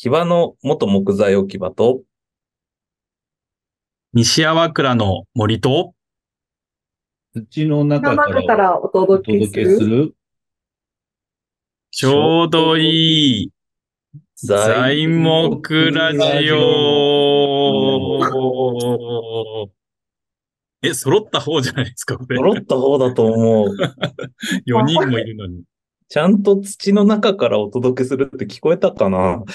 木場の元木材置き場と、西粟倉の森と、土の中かららおお届けす届けする。るちょうどいい材木ラジオ。え、揃った方じゃないですか、これ。揃った方だと思う。4人もいるのに。ちゃんと土の中からお届けするって聞こえたかな？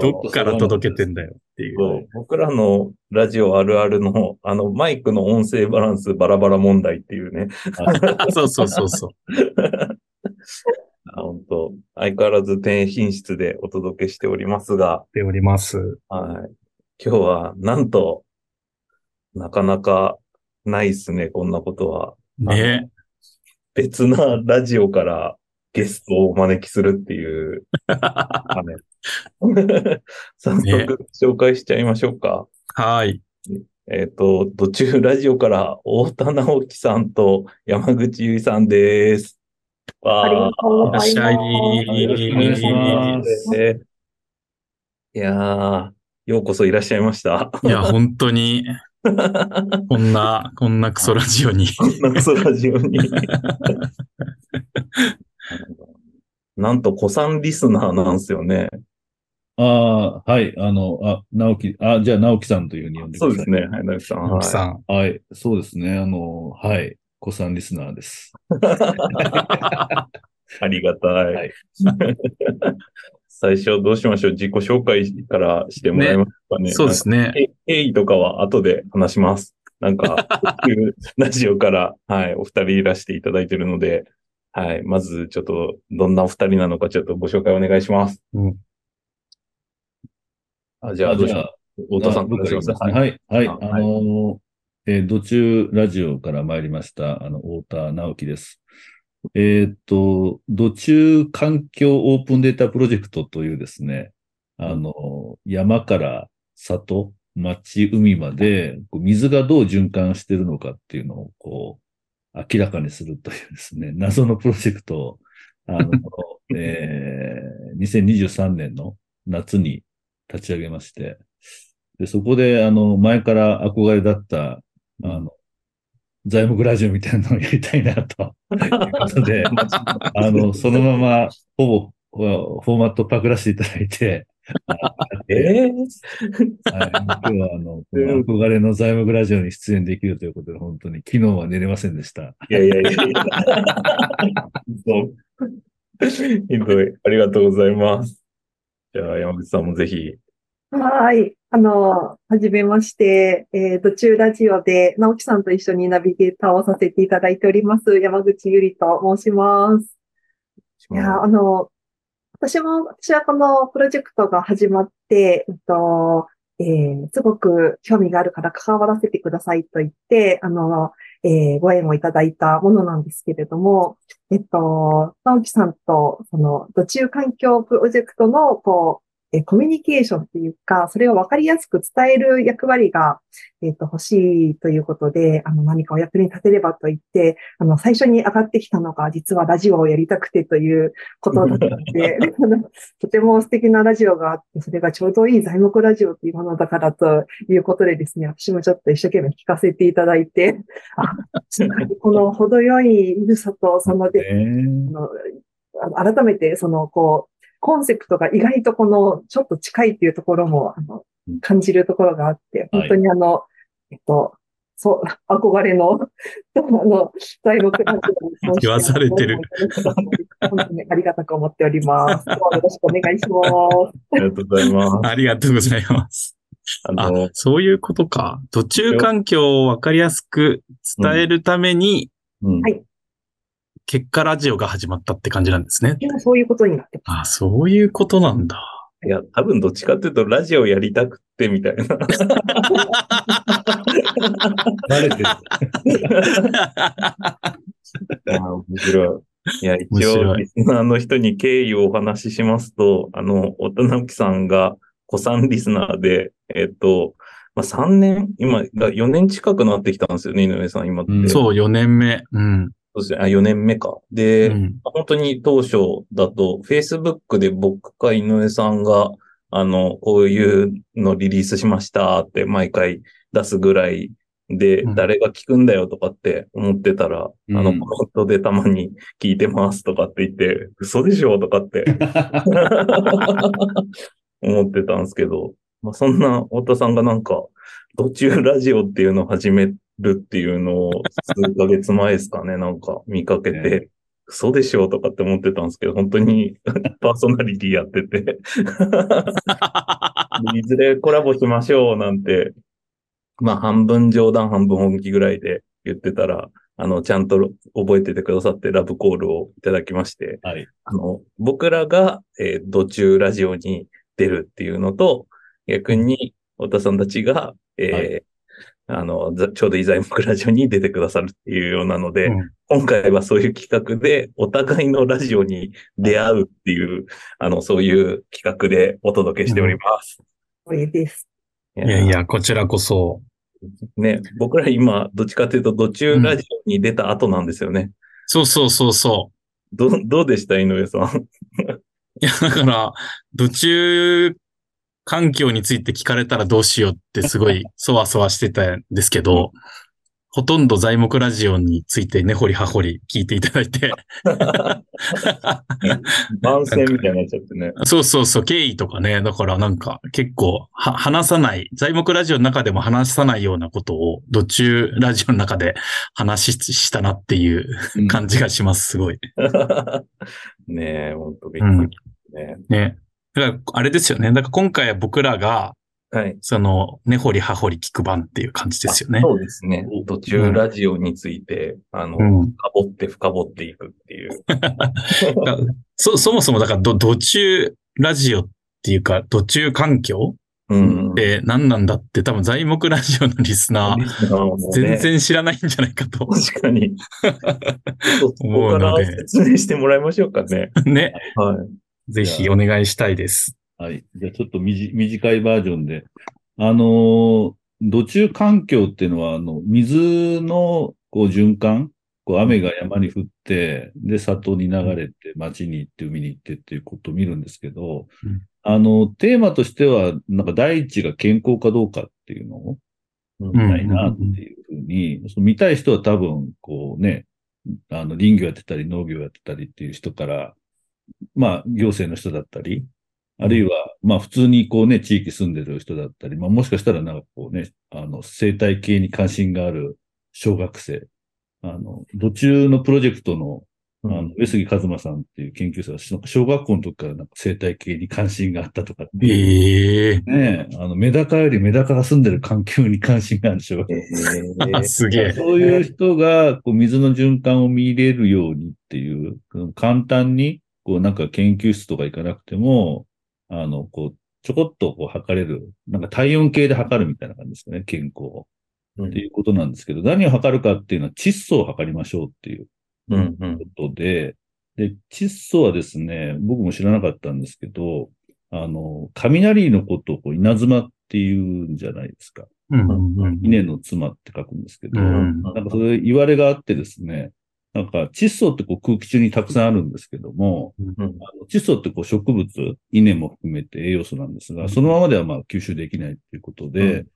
どっから届けてんだよっていう。僕らのラジオあるあるの、あの、マイクの音声バランスバラバラ問題っていうね。そうそうそうそう。あ 本当相変わらず低品質でお届けしておりますが、しております。はい。今日は、なんと、なかなかないっすね、こんなことは。ね。別なラジオからゲストをお招きするっていう。は い早ね速紹介しちゃいましょうか。はい。えっ、と、途中ラジオから太田直樹さんと山口ゆいさんです。わありがとうございます。いらっしゃいよろしくお願いします。えいやー、ようこそいらっしゃいました。いや、本当に、こんな、こんなクソラジオに。こんなクソラジオに。なんと、子さんリスナーなんですよね。ああ、はい、あの、あ、直樹、あ、じゃあ直樹さんというふうに呼んでください。そうですね。はい、直樹さん。青木さん。はい、そうですね。あの、はい、子さんリスナーです。ありがたい。はい 最初どうしましょう？自己紹介からしてもらえますかね？そうですね。え経緯とかは後で話します。なんか、ラジオから、はい、お二人いらしていただいてるので、はい、まずちょっと、どんなお二人なのかちょっとご紹介お願いします。うんあ、じゃあ、どうします太田さんか？らします。はい、はい、はい、ああの、えー、土中ラジオから参りました、あの、太田直樹です。えーっと、土中環境オープンデータプロジェクトというですね、あの、山から里、町、海まで、水がどう循環してるのかっていうのを、こう、明らかにするというですね、謎のプロジェクトを、あの、えー、2023年の夏に立ち上げまして、で、そこで、あの、前から憧れだった、あの、材木ラジオみたいなのをやりたいな、と。いうことで、あの、そのまま、ほぼ、フォーマットパクらせていただいて、えー、はい、今日は、あの、憧れの材木ラジオに出演できるということで、本当に昨日は寝れませんでした。いやいやいやいや。ひどい。ありがとうございます。じゃあ、山口さんもぜひ。はい。あの、はじめまして、えー、途中ラジオで、直樹さんと一緒にナビゲーターをさせていただいております、山口ゆりと申します。いや、あの、私も、私はこのプロジェクトが始まって、えっと、えーすごく興味があるから関わらせてくださいと言って、あの、えーご縁をいただいたものなんですけれども、えっと、直樹さんと、その、土中環境プロジェクトの、こう、えーコミュニケーションっていうか、それを分かりやすく伝える役割が、えっと、欲しいということで、あの、何かお役に立てればと言って、あの、最初に上がってきたのが、実はラジオをやりたくてということだったので、あのとても素敵なラジオがあって、それがちょうどいい材木ラジオというものだからということでですね、私もちょっと一生懸命聞かせていただいて、あ、この程よい緩さと、そので、あの改めて、その、こう、コンセプトが意外とこの、ちょっと近いっていうところも、あの、感じるところがあって、本当にあの、えっと、そう、憧れの、あの、材木ラジオに言わされてる。本当にありがたく思っております。どうもよろしくお願いします。ありがとうございます。ありがとうございます。ああの、、そういうことか。途中環境をわかりやすく伝えるために、うんはい結果ラジオが始まったって感じなんですね。そういうことになってまあ、そういうことなんだ。いや、多分どっちかっていうと、ラジオやりたくてみたいな。バレてる。あー面白い。いや、一応、リスナーの人に経緯をお話ししますと、あの、小田直樹さんが、子さんリスナーで、えっと、まあ、3年、今、4年近くなってきたんですよね、井上さん、今って。うんそう、4年目。うん。そうですね。あ、4年目か。で、うん。本当に当初だと、Facebook で僕か井上さんが、あの、こういうのリリースしましたって毎回出すぐらいで、うん誰が聞くんだよとかって思ってたら、うんあの、コメントでたまに聞いてますとかって言って、嘘でしょとかって 思ってたんですけど、まあ、そんな太田さんがなんか、途中ラジオっていうのを始めるっていうのを数ヶ月前ですかね、なんか見かけて、嘘でしょとかって思ってたんですけど、本当に パーソナリティやってて、いずれコラボしましょうなんて、まあ半分冗談半分本気ぐらいで言ってたら、あの、ちゃんと覚えててくださってラブコールをいただきまして、はい。あの、僕らが、えー、途中ラジオに出るっていうのと、逆に、太田さんたちが、えーあの、ざちょうどいざいもくラジオに出てくださるっていうようなので、うん今回はそういう企画で、お互いのラジオに出会うっていう、あの、そういう企画でお届けしております。光栄です。いいやいや、こちらこそ。ね、僕ら今、どっちかというと、途中ラジオに出た後なんですよね。そうそうそうそど、どうでした井上さん？う。いや、だから、途中環境について聞かれたらどうしようってすごいそわそわしてたんですけど、ほとんど材木ラジオについて根掘り葉掘り聞いていただいて、番宣みたいになっちゃってね。そうそうそう、経緯とかね、だからなんか結構は話さない、材木ラジオの中でも話さないようなことを、途中ラジオの中で話ししたなっていう感じがします、すごい。ねえ、ほんとびっくりね。ね。だから、あれですよね。だから今回は僕らが、はい。その、根掘り葉掘り聞く番っていう感じですよね。そうですね。途中ラジオについて、あの、うん。深掘って深掘っていくっていう。そ、そもそもだから、ど、途中ラジオっていうか、途中環境うんっ。て何なんだって多分材木ラジオのリスナー、全然知らないんじゃないかと。確かに。そこか思うのでら説明してもらいましょうかね。ね。はい。ぜひお願いしたいです。はい。じゃあちょっとみじ短いバージョンで。あのー土中環境っていうのは、あの、水のこう循環、こう雨が山に降って、で、里に流れて、町に行って、海に行ってっていうことを見るんですけど、うんあの、テーマとしては、なんか第一が健康かどうかっていうのをうん見たいなっていうふうに、その見たい人は多分、こうね、あの、林業やってたり農業やってたりっていう人から、まあ、行政の人だったり、あるいは、まあ、普通にこうね、地域住んでる人だったり、まあ、もしかしたらなんかこうね、あの、生態系に関心がある小学生、あの、途中のプロジェクトの、あの、上杉和馬さんっていう研究者が、小学校の時からなんか生態系に関心があったとかええ。ねえ、あの、メダカよりメダカが住んでる環境に関心がある小学生えー すげえ。そういう人が、こう、水の循環を見れるようにっていう、簡単に、こう、なんか研究室とか行かなくても、あの、こう、ちょこっとこう測れる、なんか体温計で測るみたいな感じですかね、健康を。うん。っていうことなんですけど、何を測るかっていうのは窒素を測りましょうっていううんうん。ことで、で、窒素はですね、僕も知らなかったんですけど、あの、雷のことをこう稲妻っていうんじゃないですか。うんうんうん。稲の妻って書くんですけど、うんなんかそれ言われがあってですね、なんか窒素ってこう空気中にたくさんあるんですけども、うんあの窒素ってこう植物、稲も含めて栄養素なんですが、そのままではまあ吸収できないということで、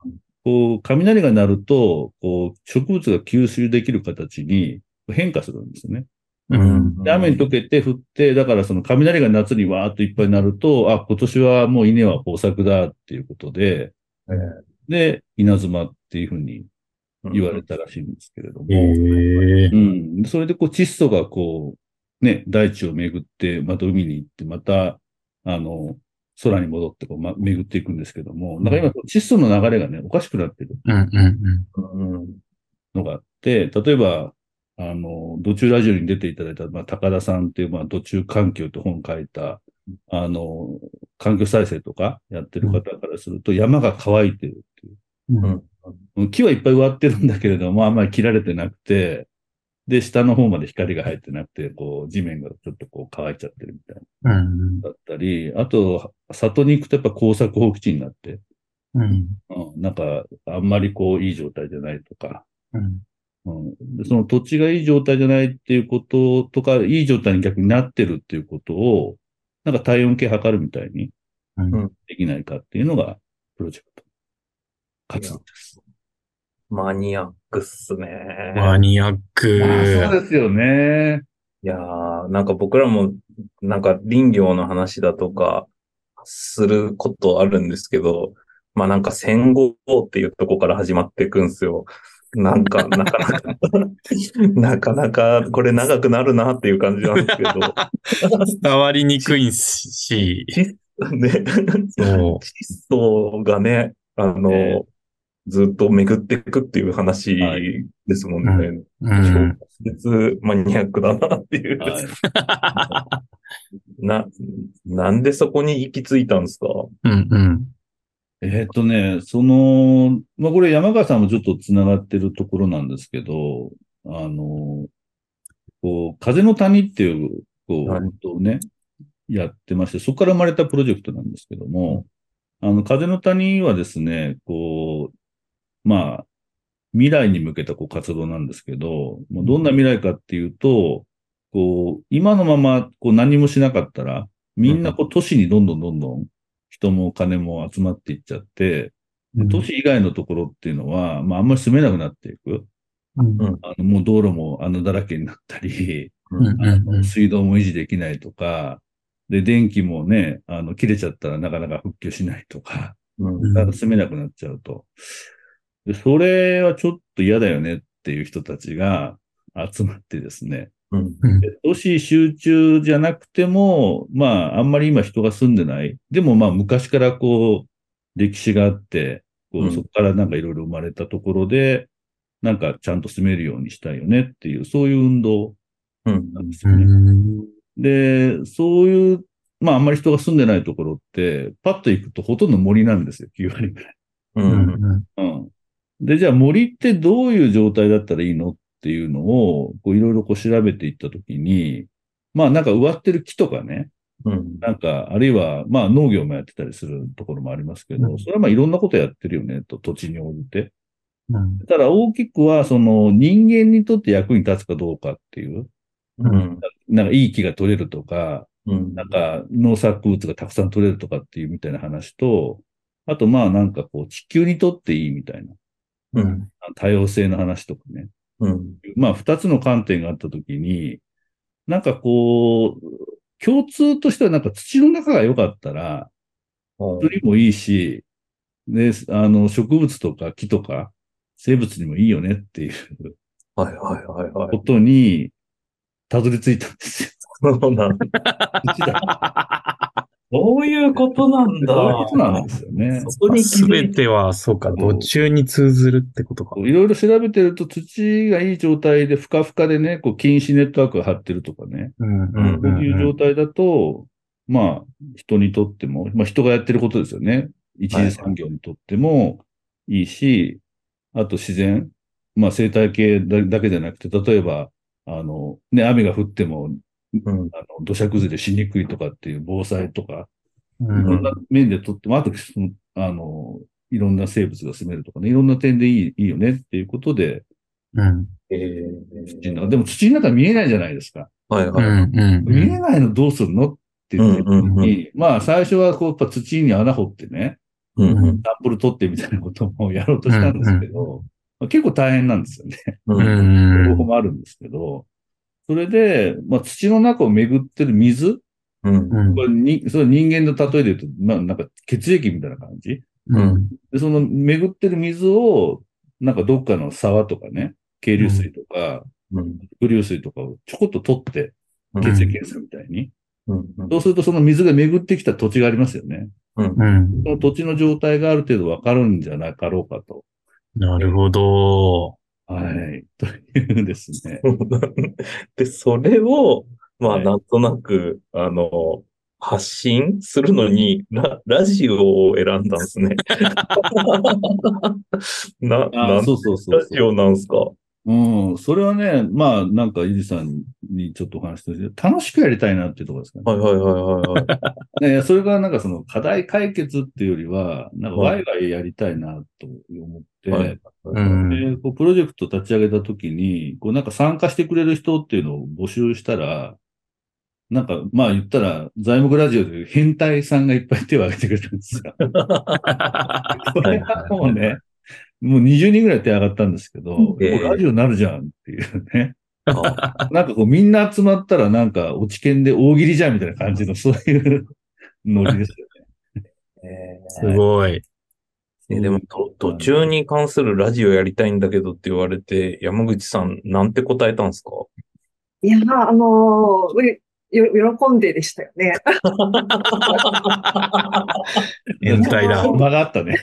こう雷が鳴ると、こう植物が吸収できる形に変化するんですね。うんで雨に溶けて降って、だからその雷が夏にわーっといっぱい鳴ると、あ、今年はもう稲は豊作だっていうことで、えーで、稲妻っていうふうに言われたらしいんですけれども、ええうん。でそれでこう窒素がこう、ね、大地を巡って、また海に行って、また、あの、空に戻ってこう、ま、巡っていくんですけども、なんか今、窒素の流れがね、おかしくなってる。うんうんうん。のがあって、例えば、あの、土中ラジオに出ていただいた、まあ、高田さんっていう、まあ、土中環境って本書いた、あの、環境再生とかやってる方からすると、山が乾いてるっていう。うん。木はいっぱい植わってるんだけれども、あんまり切られてなくて、で、下の方まで光が入ってなくて、こう、地面がちょっとこう乾いちゃってるみたいなうん。だったり、あと、里に行くとやっぱ工作放棄地になって、うん。うん、なんか、あんまりこう、いい状態じゃないとか、うん。うん、でその土地がいい状態じゃないっていうこととか、いい状態に逆になってるっていうことを、なんか体温計測るみたいにうんできないかっていうのが、プロジェクト。活動です。マニアックっすね。マニアック。まあそうですよね。いやー、なんか僕らも、なんか林業の話だとか、することあるんですけど、まあなんか戦後っていうとこから始まっていくんですよ。なんか、なかなか、なかなかこれ長くなるなっていう感じなんですけど、伝わりにくいし、ね、そ窒素 がね、あの、えずっと巡っていくっていう話はいですもんね。う。うん。別マニアックだなっていう。はい。な、なんでそこに行き着いたんですか？うんうん。えーっとね、その、まあ、これ山川さんもちょっと繋がってるところなんですけど、あの、こう、風の谷っていう、こう、はいをね、やってまして、そこから生まれたプロジェクトなんですけども、あの、風の谷はですね、こう、まあ、未来に向けたこう活動なんですけど、もうどんな未来かっていうと、こう、今のままこう何もしなかったら、みんなこう都市にどんどんどんどん人も金も集まっていっちゃって、で都市以外のところっていうのは、まああんまり住めなくなっていく。うん。あのもう道路も穴だらけになったり、うん。あの水道も維持できないとか、で、電気もね、あの、切れちゃったらなかなか復旧しないとか、うん。うんだから住めなくなっちゃうと。で、それはちょっと嫌だよねっていう人たちが集まってですね、うんで都市集中じゃなくても、まあ、あんまり今人が住んでない。でもまあ、昔からこう、歴史があって、こうんうそこからなんかいろいろ生まれたところで、なんかちゃんと住めるようにしたいよねっていう、そういう運動うんなんですよね。で、そういう、まあ、あんまり人が住んでないところって、パッと行くとほとんど森なんですよ、9割ぐらい。うんうん。で、じゃあ森ってどういう状態だったらいいのっていうのを、こういろいろこう調べていったときに、まあなんか植わってる木とかね、うん。なんか、あるいはまあ農業もやってたりするところもありますけど、うん。それはまあいろんなことやってるよね、と土地に応じて。うん。ただ大きくは、その人間にとって役に立つかどうかっていう、うん。なんかいい木が取れるとか、うん。なんか農作物がたくさん取れるとかっていうみたいな話と、あとまあなんかこう地球にとっていいみたいな、うん多様性の話とかね。うんまあ二つの観点があったときに、なんかこう、共通としてはなんか土の中が良かったら、鳥もいいし、で、あの植物とか木とか生物にもいいよねっていうはいはいはいはいこ。とに、たどり着いたんですよ。そうなんだ。そういうことなんだ。そういうことなんですよね。そこに気すづいべては、そうか、土中に通ずるってことか。いろいろ調べてると土がいい状態でふかふかでね、こう禁止ネットワークが張ってるとかね。うんうんこういう状態だと、まあ、人にとっても、まあ人がやってることですよね。一次産業にとってもいいし、あと自然、まあ生態系だだけじゃなくて、例えば、あの、ね、雨が降っても、うん。あの、土砂崩れしにくいとかっていう防災とか、ういろんんな面でとっても、あと、そのあの、いろんな生物が住めるとかね、いろんな点でいいいいよねっていうことで、うん。え土の中でも土の中見えないじゃないですか。はいはい。うんうん。見えないのどうするのって言ってる時に、まあ最初はこうやっぱ土に穴掘ってね、うん。うん。サンプル取ってみたいなこともやろうとしたんですけど、まあ結構大変なんですよね。ううんん。方法もあるんですけど、それで、まあ土の中を巡ってる水、うん。うん。これに、それ人間の例えで言うと、まあなんか血液みたいな感じ？うん。で、その巡ってる水を、なんかどっかの沢とかね、渓流水とか、うん。伏流水とかをちょこっと取って、うん。血液検査みたいに。うん。そうするとその水が巡ってきた土地がありますよね。うん。うん。その土地の状態がある程度わかるんじゃなかろうかと。なるほど。はい。というですね。で、それを、まあ、はいなんとなく、あの、発信するのに、ラ、ラジオを選んだんですね。な、あなんそうそうそうラジオなんすか？うん、それはね、まあ、なんか、ゆりさんにちょっとお話して楽しくやりたいなっていうところですかね。はいはいはいはいはい。それがなんかその課題解決っていうよりは、なんかはいワイワイやりたいなと思って、はいうん。でこうプロジェクト立ち上げたときに、こうなんか参加してくれる人っていうのを募集したら、なんかまあ言ったら、材木ラジオで変態さんがいっぱい手を挙げてくれたんですよ。これはもうね、もう20人ぐらい手上がったんですけど、ええラジオになるじゃんっていうね。あ なんかこうみんな集まったらなんか落ち研で大喜利じゃんみたいな感じのそういうノリですよね。すごい。えでも、と途中に関するラジオやりたいんだけどって言われて、山口さん、なんて答えたんですか？いや、あのーよ喜んででしたよね。変態だ。間があったね。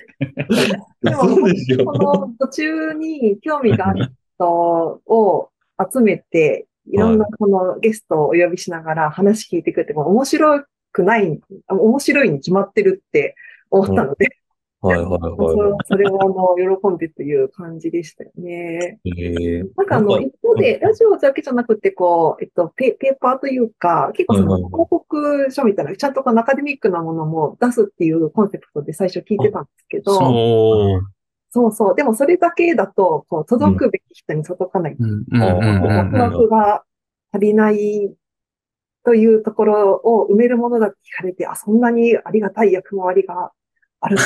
でもそうでしょこの途中に興味がある人を集めて、いろんなこのゲストをお呼びしながら話聞いてくれても面白くない、面白いに決まってるって思ったので、はいはいはそれそれをあの喜んでという感じでしたよね。い。ええなんかあの、一方で、ラジオだけじゃなくて、こう、えっと、ペペーパーというか、結構その広告書みたいな、ちゃんとこのアカデミックなものも出すっていうコンセプトで最初聞いてたんですけど、そう。そうそう。でもそれだけだと、こう、届くべき人に届かない。うんうんうんうんうんワクワクが足りないというところを埋めるものだって聞かれて、あ、そんなにありがたい役回りがある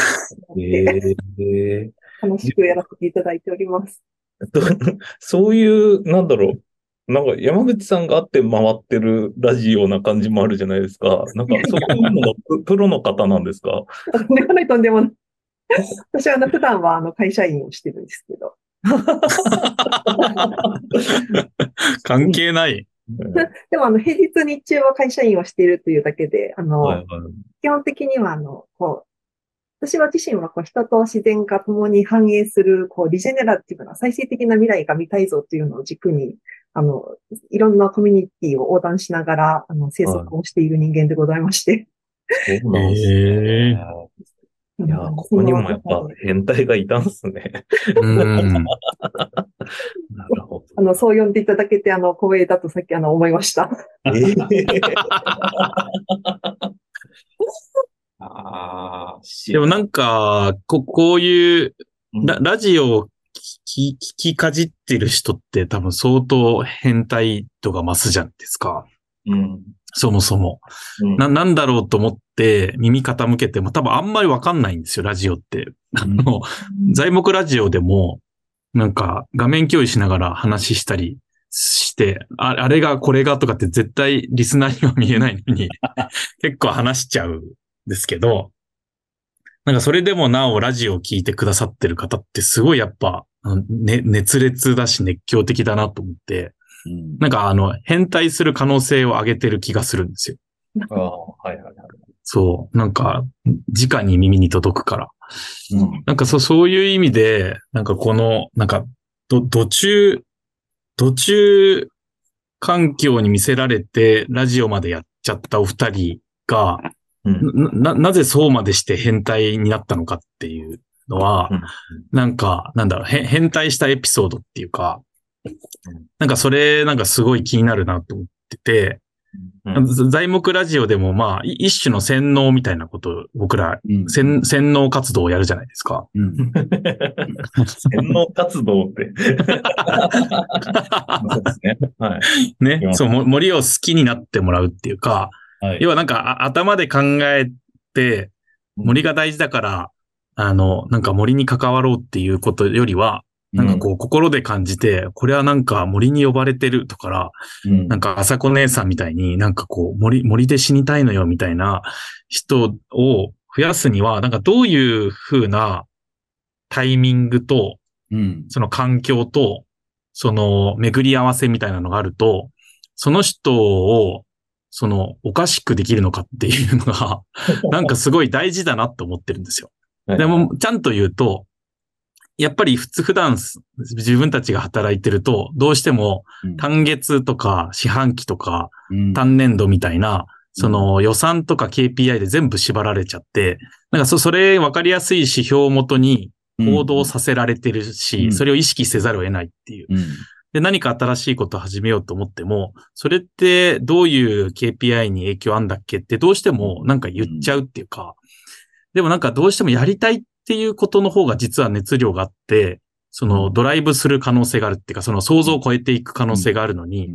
ええ楽しくやらせていただいております。と そういう、なんだろう。なんか山口さんがあって回ってるラジオな感じもあるじゃないですか。なんかそういうの プロの方なんですか？とんでもないとんでもない。私はあの普段はあの会社員をしてるんですけど。関係ない。でもあの平日日中は会社員をしているというだけで、あの、はいはい。基本的にはあの、こう、私は自身はこう人と自然が共に反映する、こう、リジェネラティブな再生的な未来が見たいぞというのを軸に、あの、いろんなコミュニティを横断しながら、あの、生息をしている人間でございまして。そうなんですね。いや、ここにもやっぱ変態がいたんですね。うん。なるほど。あの、そう呼んでいただけて、あの、光栄だとさっきあの、思いました。ええ ああ、でもなんか、ここういうララジオを聞き、かじってる人って多分相当変態度が増すじゃないですか。うん。そもそも。うんな、なんだろうと思って耳傾けても多分あんまりわかんないんですよ、ラジオって。あの、材木ラジオでも、なんか画面共有しながら話したりして、ああれがこれがとかって絶対リスナーには見えないのに、結構話しちゃうんですけど、なんかそれでもなおラジオを聞いてくださってる方ってすごいやっぱ、ね、熱烈だし熱狂的だなと思って、うんなんかあの、変態する可能性を上げてる気がするんですよ。ああ、はいはいはい。そう。なんか、直に耳に届くから。うんなんかそう、そういう意味で、なんかこの、なんか、ど、途中、途中環境に見せられて、ラジオまでやっちゃったお二人が、うんな、ななぜそうまでして変態になったのかっていうのは、うんなんか、なんだろう、へ変態したエピソードっていうか、なんかそれ、なんかすごい気になるなと思ってて、うん材木ラジオでもまあ、い一種の洗脳みたいなことを僕ら、うん洗洗脳活動をやるじゃないですか。うん洗脳活動って。そうですね。はい。ねう。んそう、も森を好きになってもらうっていうか、はい。要はなんかあ頭で考えて、森が大事だから、あの、なんか森に関わろうっていうことよりは、なんかこう心で感じて、これはなんか森に呼ばれてるとから、うん。なんか朝子姉さんみたいになんかこう森、森で死にたいのよみたいな人を増やすには、なんかどういう風なタイミングと、うん。その環境と、その巡り合わせみたいなのがあると、その人を、そのおかしくできるのかっていうのが、なんかすごい大事だなと思ってるんですよ。でも、ちゃんと言うと、やっぱり普通、普段す自分たちが働いてると、どうしてもうん。単月とか四半期とかうん。単年度みたいな、その予算とか KPI で全部縛られちゃって、なんかそ、それ分かりやすい指標をもとに、行動させられてるうし、ん。それを意識せざるを得ないっていう。うん。で、何か新しいことを始めようと思っても、それってどういう KPI に影響あんだっけってどうしてもなんか言っちゃうっていうか、でもなんかどうしてもやりたいっていうことの方が実は熱量があって、そのドライブする可能性があるっていうか、その想像を超えていく可能性があるのに、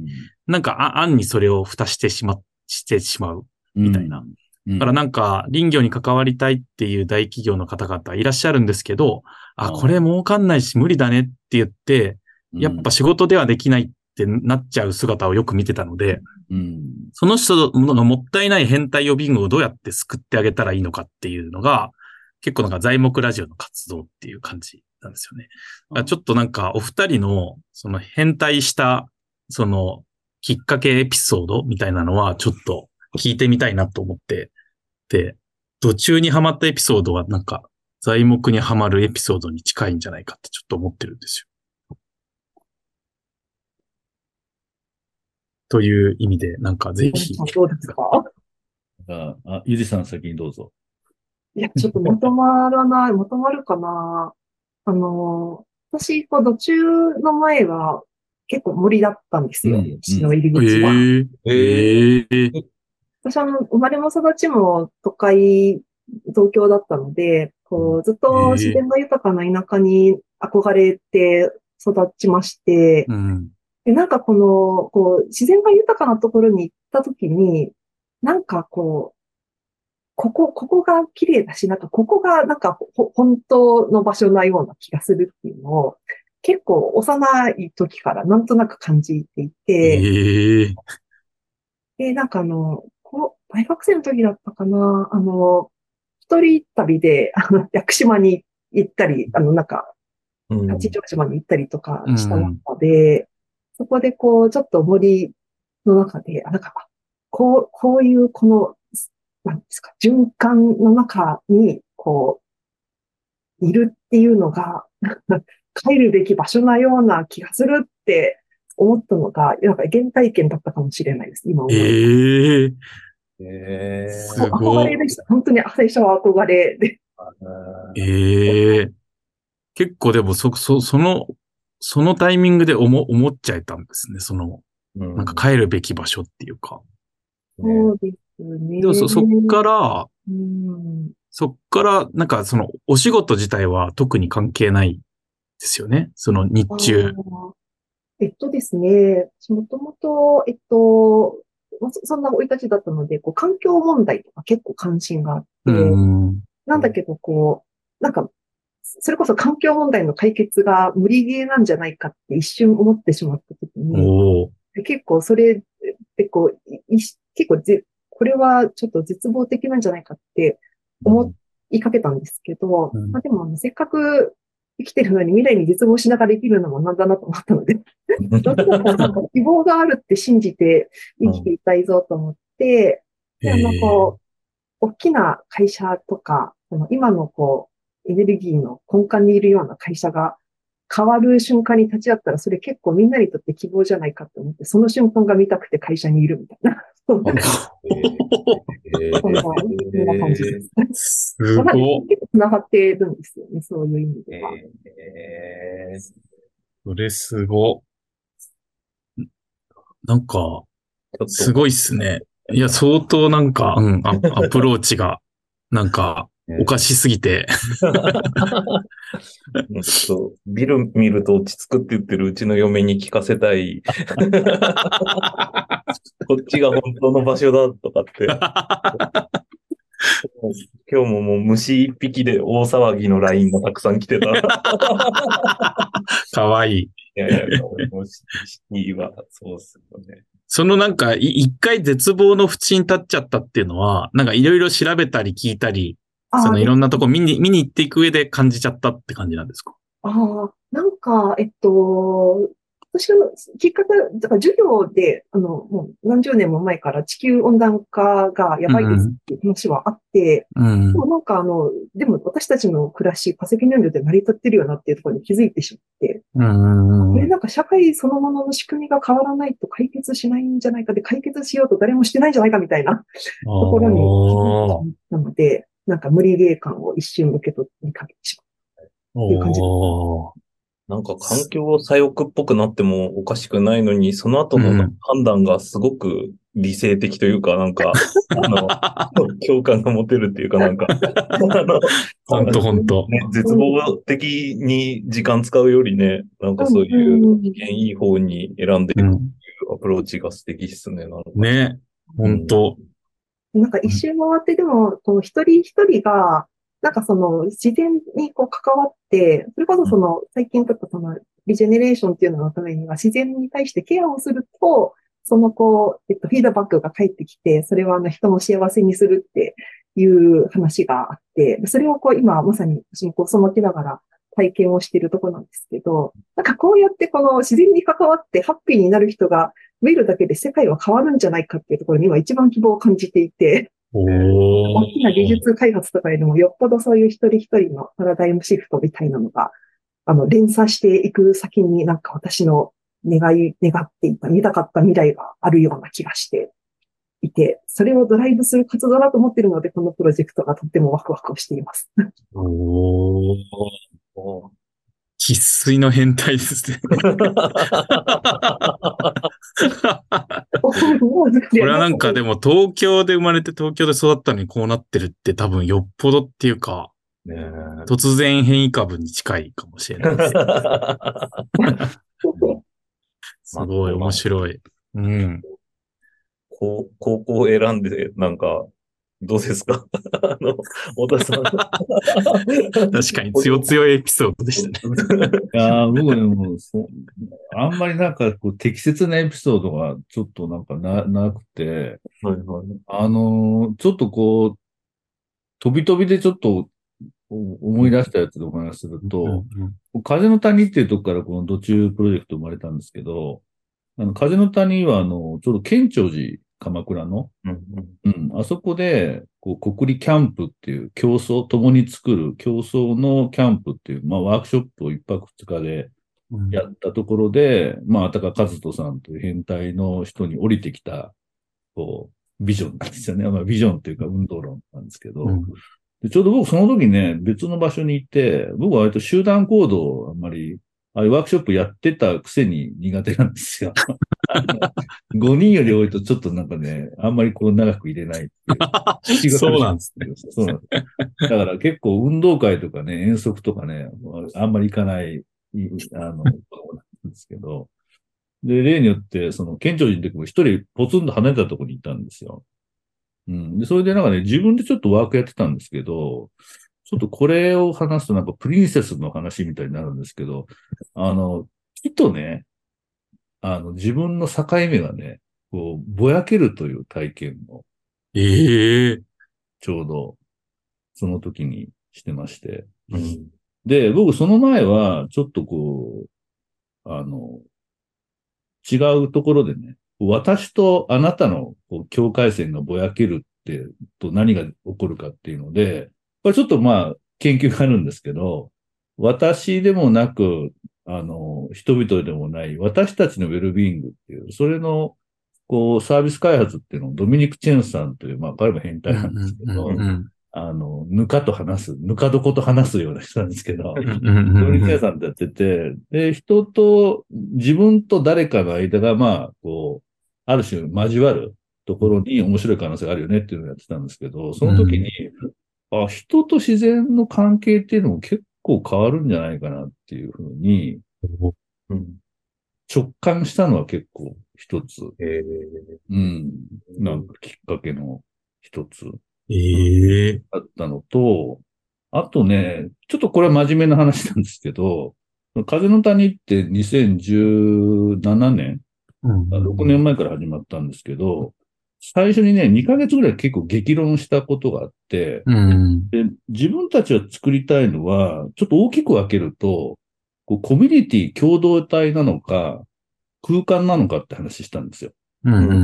なんかあ案にそれを蓋してしま、してしまう。みたいな。うん。だからなんか林業に関わりたいっていう大企業の方々いらっしゃるんですけど、あ、うんこれ儲かんないし無理だねって言って、やっぱ仕事ではできないってなっちゃう姿をよく見てたので、うん、その人のがもったいない変態予備軍をどうやって救ってあげたらいいのかっていうのが、結構なんか材木ラジオの活動っていう感じなんですよね。ちょっとなんかお二人のその変態したそのきっかけエピソードみたいなのはちょっと聞いてみたいなと思って、で、途中にハマったエピソードはなんか材木にはまるエピソードに近いんじゃないかってちょっと思ってるんですよ。という意味で、なんかぜひ。どうですか？あ、あゆりさん先にどうぞ。いや、ちょっとまとまらない、まとまるかな？あの、私、こう、途中の前は結構森だったんですよ。うんうちの入り口は。ええええ私はあの生まれも育ちも都会、東京だったので、こう、ずっと自然が豊かな田舎に憧れて育ちまして、うん。で、なんかこの、こう、自然が豊かなところに行った時に、なんかこう、ここ、ここが綺麗だし、なんかここがなんかほ本当の場所なような気がするっていうのを、結構幼い時からなんとなく感じていて、ええ。で、なんかあの、こう、大学生の時だったかな、あの、一人旅で、あの、屋久島に行ったり、あの、なんか、うん。八丈島に行ったりとかした中で、そこでこう、ちょっと森の中で、あなんか、あこう、こういうこの、なんですか、循環の中に、こう、いるっていうのが、帰るべき場所なような気がするって思ったのが、なんか原体験だったかもしれないです、今思。ええええすごい憧れでした。本当に最初は憧れで。ええ結構でもそ、そ、その、そのタイミングで思、思っちゃえたんですね。その、うんなんか帰るべき場所っていうか。そうですね。でもそ、そっから、うんそっから、なんかその、お仕事自体は特に関係ないですよね。その日中。えっとですね、もともと、えっと、まあそそんな生い立ちだったので、こう、環境問題とか結構関心があって、うん。なんだけど、こう、なんか、それこそ環境問題の解決が無理ゲーなんじゃないかって一瞬思ってしまったときに、結構それってこう、結構ぜ、これはちょっと絶望的なんじゃないかって思いかけたんですけど、うん。まあでもせっかく生きてるのに未来に絶望しながら生きるのもなんだなと思ったので、どっちかというとなんか希望があるって信じて生きていたいぞと思って、であの、こう、大きな会社とか、今のこう、エネルギーの根幹にいるような会社が変わる瞬間に立ち会ったら、それ結構みんなにとって希望じゃないかと思って、その瞬間が見たくて会社にいるみたいな。そんな感じです。すごい。結構繋がってるんですよね、そういう意味では。ええそれすご。なんか、すごいっすね。いや、相当なんか、うん、アプローチが、なんか、おかしすぎて。ちょっとビル見ると落ち着くって言ってるうちの嫁に聞かせたい。こっちが本当の場所だとかって。今日ももう虫一匹で大騒ぎの LINE がたくさん来てた。い かわいい。やいや、虫は、そうっすよね。そのなんか、い一回絶望の淵に立っちゃったっていうのは、なんかいろいろ調べたり聞いたり、あそのいろんんなとこ見に、見に行っていく上で感じちゃったって感じなんですか？あー、なんか、えっと、私のきっかけ、だから授業で、あの、もう何十年も前から地球温暖化がやばいですっていう話はあって、うんで。もなんかあの、でも私たちの暮らし、化石燃料で成り立ってるよなっていうところに気づいてしまって、うんこれなんか社会そのものの仕組みが変わらないと解決しないんじゃないかで、解決しようと誰もしてないんじゃないかみたいなところに気づいたので、なんか無理ゲー感を一瞬受け取りかけてしまいう感じなんか環境左翼っぽくなってもおかしくないのに、その後のうん判断がすごく理性的というか、なんか、あの、共感が持てるっていうか、なんか、あのほんとほんと。ね、絶望的に時間使うよりね、なんかそういう意見いい方に選んでいくうん。アプローチが素敵っすね。なんかね。ほんと。なんか一周回ってでも、こう一人一人が、なんかその自然にこう関わって、それこそその最近ちょっとそのリジェネレーションっていうののためには自然に対してケアをすると、そのこう、えっと、フィードバックが返ってきて、それはあの人の幸せにするっていう話があって、それをこう今まさに私もこうその気ながら体験をしているところなんですけど、なんかこうやってこの自然に関わってハッピーになる人が増えるだけで世界は変わるんじゃないかっていうところに今一番希望を感じていて、お大ーきな技術開発とかよりもよっぽどそういう一人一人のパラダイムシフトみたいなのが、あの、連鎖していく先になんか私の願い、願っていた、見たかった未来があるような気がしていて、それをドライブする活動だと思っているので、このプロジェクトがとってもワクワクをしています。おーお生粋の変態ですね。これはなんかでも東京で生まれて東京で育ったのにこうなってるって多分よっぽどっていうか、ね突然変異株に近いかもしれないですよ。すごい面白い。うん。こう高校を選んで、なんか、どうですか？あの、小田さん。確かに強強いエピソードでしたね。いやー僕でもそう、あんまりなんかこう適切なエピソードがちょっとなんかな、なくて、はいはいあのーちょっとこう、飛び飛びでちょっとお思い出したやつでお話しすると、風の谷っていうとこからこの土中プロジェクト生まれたんですけど、あの、風の谷はあの、ちょうど県庁寺、鎌倉の、うんうん。うん、あそこで、こう、国立キャンプっていう競争、共に作る競争のキャンプっていう、まあ、ワークショップを一泊二日でうん。やったところで、まあ、あたか和人さんという変態の人に降りてきた、こう、ビジョンなんですよね。まあ、ビジョンっていうか運動論なんですけど、うん。でちょうど僕その時ね、別の場所にいて、僕は割と集団行動をあんまり、ああいうワークショップやってたくせに苦手なんですよ。あの5人より多いとちょっとなんかね、あんまりこう長く入れないっていう。そうなんですね。そうなんです。だから結構運動会とかね、遠足とかね、あんまり行かない、いあの、なんですけど、で、例によって、その、県庁寺の時も一人ポツンと離れたところにいたんですよ。うん。で、それでなんかね、自分でちょっとワークやってたんですけど、ちょっとこれを話すとなんかプリンセスの話みたいになるんですけど、あの、きっとね、あの、自分の境目がね、こう、ぼやけるという体験をええちょうど、その時にしてまして。うんで、僕その前は、ちょっとこう、あの、違うところでね、私とあなたのこう境界線がぼやけるって、と何が起こるかっていうので、これちょっとまあ、研究があるんですけど、私でもなく、あの、人々でもない、私たちのウェルビーイングっていう、それの、こう、サービス開発っていうのをドミニク・チェンさんという、まあ、彼も変態なんですけど、うんうんあの、ぬかと話す、ぬか床と話すような人なんですけど、ドミニク・チェンうんさんってやってて、で、人と、自分と誰かの間が、まあ、こう、ある種交わるところに面白い可能性があるよねっていうのをやってたんですけど、その時に、あ、人と自然の関係っていうのも結構変わるんじゃないかなっていうふうにうん。直感したのは結構一つ、えうん、なんかきっかけの一つええあったのと、あとね、ちょっとこれは真面目な話なんですけど、風の谷って2017年、6年前から始まったんですけど、最初にね、2ヶ月ぐらい結構激論したことがあって、うん。で自分たちが作りたいのは、ちょっと大きく分けると、こうコミュニティ共同体なのか、空間なのかって話したんですよ。うんうんう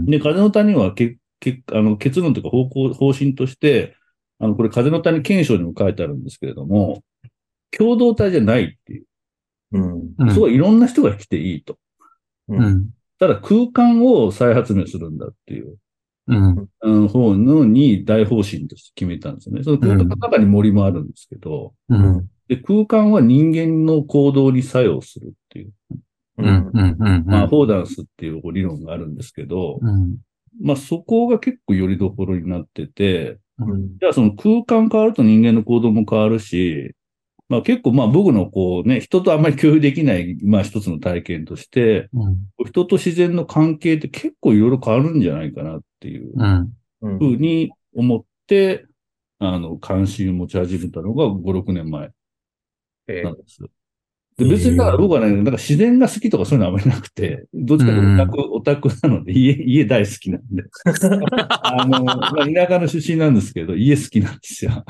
んで、風の谷はけけあの結論というか方向、方針として、あの、これ風の谷検証にも書いてあるんですけれども、共同体じゃないっていう。うん。うん。すごいいろんな人が来ていいと。うん。ただ空間を再発明するんだっていう、うん。うん、方のに大方針として決めたんですよね。その空間の中に森もあるんですけど、うん。で、空間は人間の行動に作用するっていう、うん、うん、うん。うんまあ、フォーダンスっていう理論があるんですけど、うん。まあ、そこが結構よりどころになってて、うん。じゃあその空間変わると人間の行動も変わるし、まあ結構まあ僕のこうね、人とあんまり共有できない、まあ一つの体験として、うん。人と自然の関係って結構いろいろ変わるんじゃないかなっていううん。うんふうに思って、あの、関心を持ち始めたのが5、6年前えなんです。で別にだから僕はね、なんか自然が好きとかそういうのはあまりなくて、どっちかというとオタク、オタクなので、家、家大好きなんで。あの、まあ、田舎の出身なんですけど、家好きなんですよ。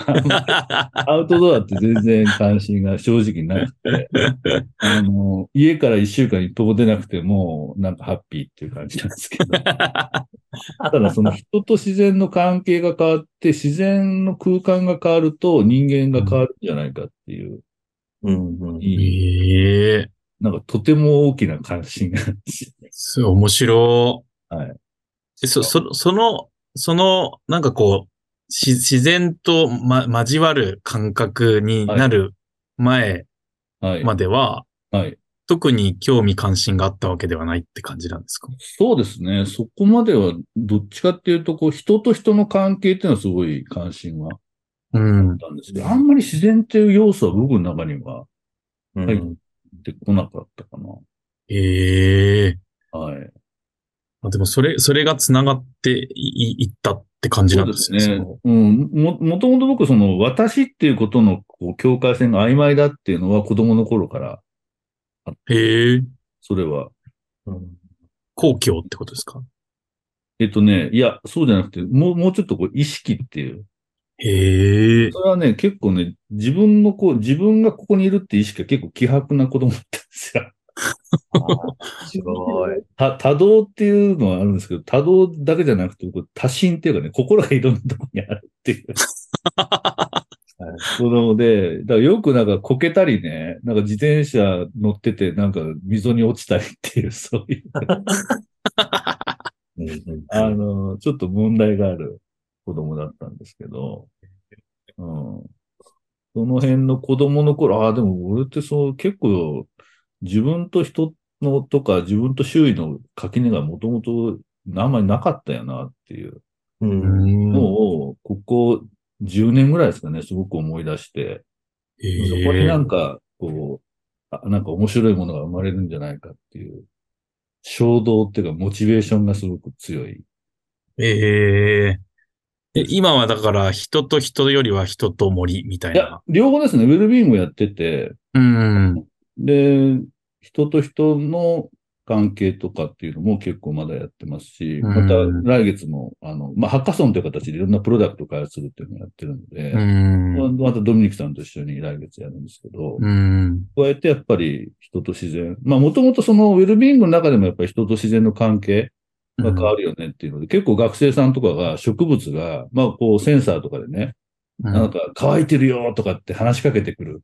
アウトドアって全然関心が正直なくて、あの、家から一週間一歩も出なくても、なんかハッピーっていう感じなんですけど、ただその人と自然の関係が変わって、自然の空間が変わると人間が変わるんじゃないかっていう、うんうん。いいええなんかとても大きな関心がすごい面白はい。い。そ、そ、その、その、なんかこう、し自然と、ま、交わる感覚になる前はい。までは、はい。特に興味関心があったわけではないって感じなんですか？そうですね。そこまでは、どっちかっていうと、こう、人と人の関係っていうのはすごい関心はうんあっ。たんですけど、あんまり自然っていう要素は僕の中にはうんはい出てこなかったかな。ええはい。あでもそれ、それが繋がっていいいったって感じなんですね。そうですね。うん。も、もともと僕、その、私っていうことの、こう、境界線が曖昧だっていうのは子供の頃から、へえ、それは。うん公共ってことですか？えっとね、いや、そうじゃなくて、もう、もうちょっとこう、意識っていう。へえ、それはね、結構ね、自分のこう、自分がここにいるって意識が結構希薄な子供だったんですよ。すごい。た多動っていうのはあるんですけど、多動だけじゃなくて、多心っていうかね、心がいろんなところにあるっていう。子供で、だからよくなんかこけたりね、なんか自転車乗ってて、なんか溝に落ちたりっていう、そういう、うんうんあの、ちょっと問題がある子供だったんですけど、うん。その辺の子供の頃、ああ、でも俺ってそう、結構自分と人のとか自分と周囲の垣根がもともとあんまりなかったよなっていう。うん。のを、ここ10年ぐらいですかね、すごく思い出して、へそこになえんか、こう、あなんか面白いものが生まれるんじゃないかっていう、衝動っていうか、モチベーションがすごく強い。えええ今はだから人と人よりは人と森みたいいやな。、両方ですね、ウェルビーイングやってて、うん。で、人と人の関係とかっていうのも結構まだやってますし、うんまた来月も、あの、まあ、ハッカソンという形でいろんなプロダクトを開発するっていうのをやってるので、うん。またドミニクさんと一緒に来月やるんですけど、うん。加えてやっぱり人と自然。まあもともとそのウェルビーイングの中でもやっぱり人と自然の関係が変わるよねっていうので、結構学生さんとかが植物が、まあこうセンサーとかでね、うんなんか乾いてるよとかって話しかけてくる、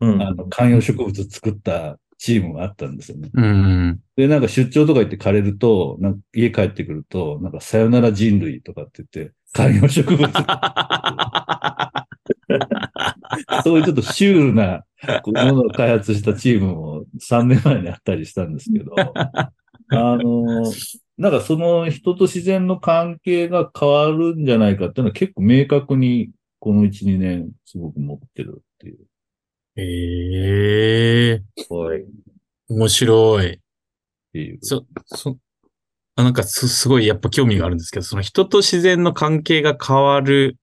うんあの観葉植物作ったチームがあったんですよね。うん。で、なんか出張とか行って枯れると、なんか家帰ってくると、なんかさよなら人類とかって言って、観葉植物 そういうちょっとシュールなものを開発したチームも3年前にあったりしたんですけど、あの、なんかその人と自然の関係が変わるんじゃないかっていうのは結構明確にこの1、2年すごく持ってるっていう。ええすごい。面白い。っていうそ、そ、あなんかす、すごいやっぱ興味があるんですけど、その人と自然の関係が変わる